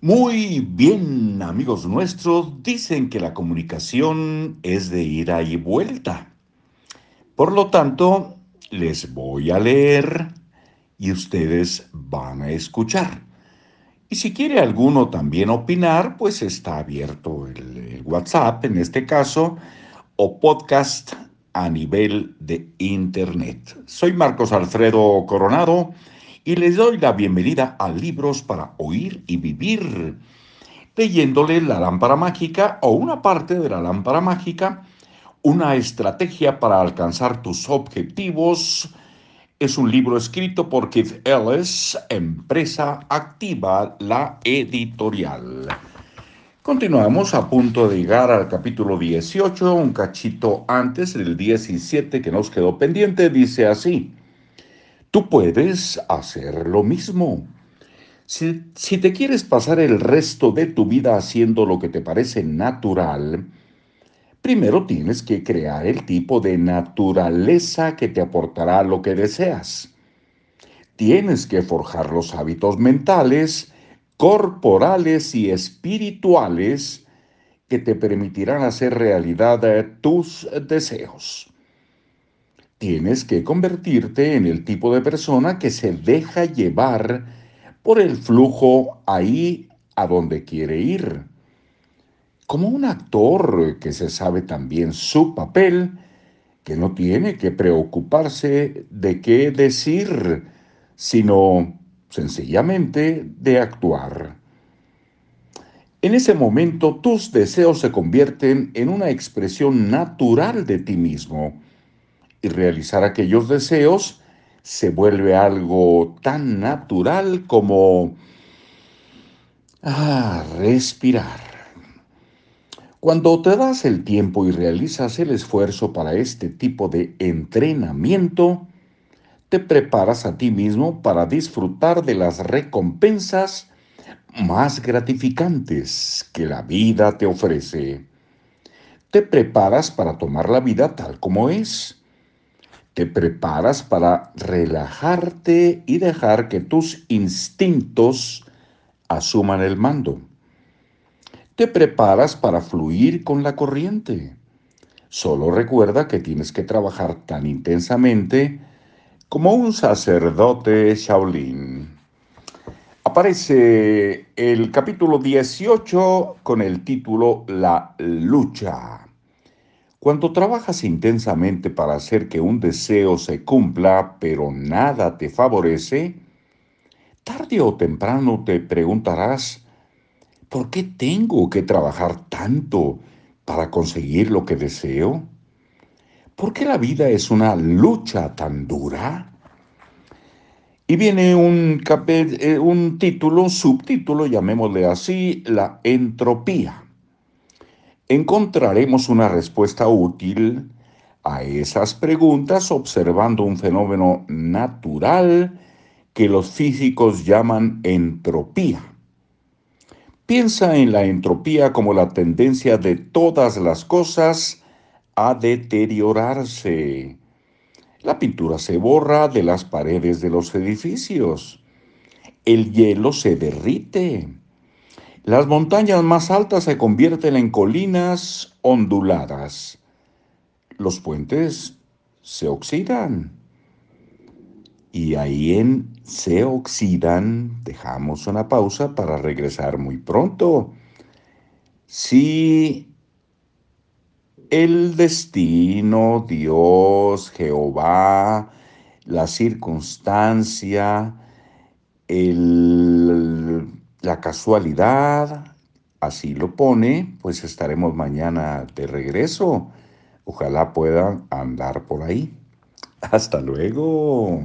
Muy bien, amigos nuestros, dicen que la comunicación es de ida y vuelta. Por lo tanto, les voy a leer y ustedes van a escuchar. Y si quiere alguno también opinar, pues está abierto el, el WhatsApp en este caso o podcast a nivel de Internet. Soy Marcos Alfredo Coronado y les doy la bienvenida a Libros para Oír y Vivir, leyéndole la lámpara mágica o una parte de la lámpara mágica, una estrategia para alcanzar tus objetivos. Es un libro escrito por Keith Ellis, Empresa Activa, la editorial. Continuamos a punto de llegar al capítulo 18, un cachito antes del 17 que nos quedó pendiente, dice así. Tú puedes hacer lo mismo. Si, te quieres pasar el resto de tu vida haciendo lo que te parece natural, primero tienes que crear el tipo de naturaleza que te aportará lo que deseas. Tienes que forjar los hábitos mentales, corporales y espirituales que te permitirán hacer realidad tus deseos. Tienes que convertirte en el tipo de persona que se deja llevar por el flujo ahí a donde quiere ir. Como un actor que se sabe también su papel, que no tiene que preocuparse de qué decir, sino sencillamente de actuar. En ese momento tus deseos se convierten en una expresión natural de ti mismo y realizar aquellos deseos se vuelve algo tan natural como ah, respirar. Cuando te das el tiempo y realizas el esfuerzo para este tipo de entrenamiento, te preparas a ti mismo para disfrutar de las recompensas más gratificantes que la vida te ofrece. Te preparas para tomar la vida tal como es te preparas para relajarte y dejar que tus instintos asuman el mando. Te preparas para fluir con la corriente. Solo recuerda que tienes que trabajar tan intensamente como un sacerdote Shaolin. Aparece el capítulo 18 con el título La lucha. Cuando trabajas intensamente para hacer que un deseo se cumpla, pero nada te favorece, tarde o temprano te preguntarás, ¿por qué tengo que trabajar tanto para conseguir lo que deseo? ¿Por qué la vida es una lucha tan dura? Y viene un, eh, título, un subtítulo, llamémosle así, la entropía encontraremos una respuesta útil a esas preguntas observando un fenómeno natural que los físicos llaman entropía. Piensa en la entropía como la tendencia de todas las cosas a deteriorarse. La pintura se borra de las paredes de los edificios. El hielo se derrite. Las montañas más altas se convierten en colinas onduladas. Los puentes se oxidan. Y ahí en se oxidan, dejamos una pausa para regresar muy pronto. Si el destino, Dios, Jehová, la circunstancia, el la casualidad así lo pone, pues estaremos mañana de regreso. Ojalá puedan andar por ahí. Hasta luego.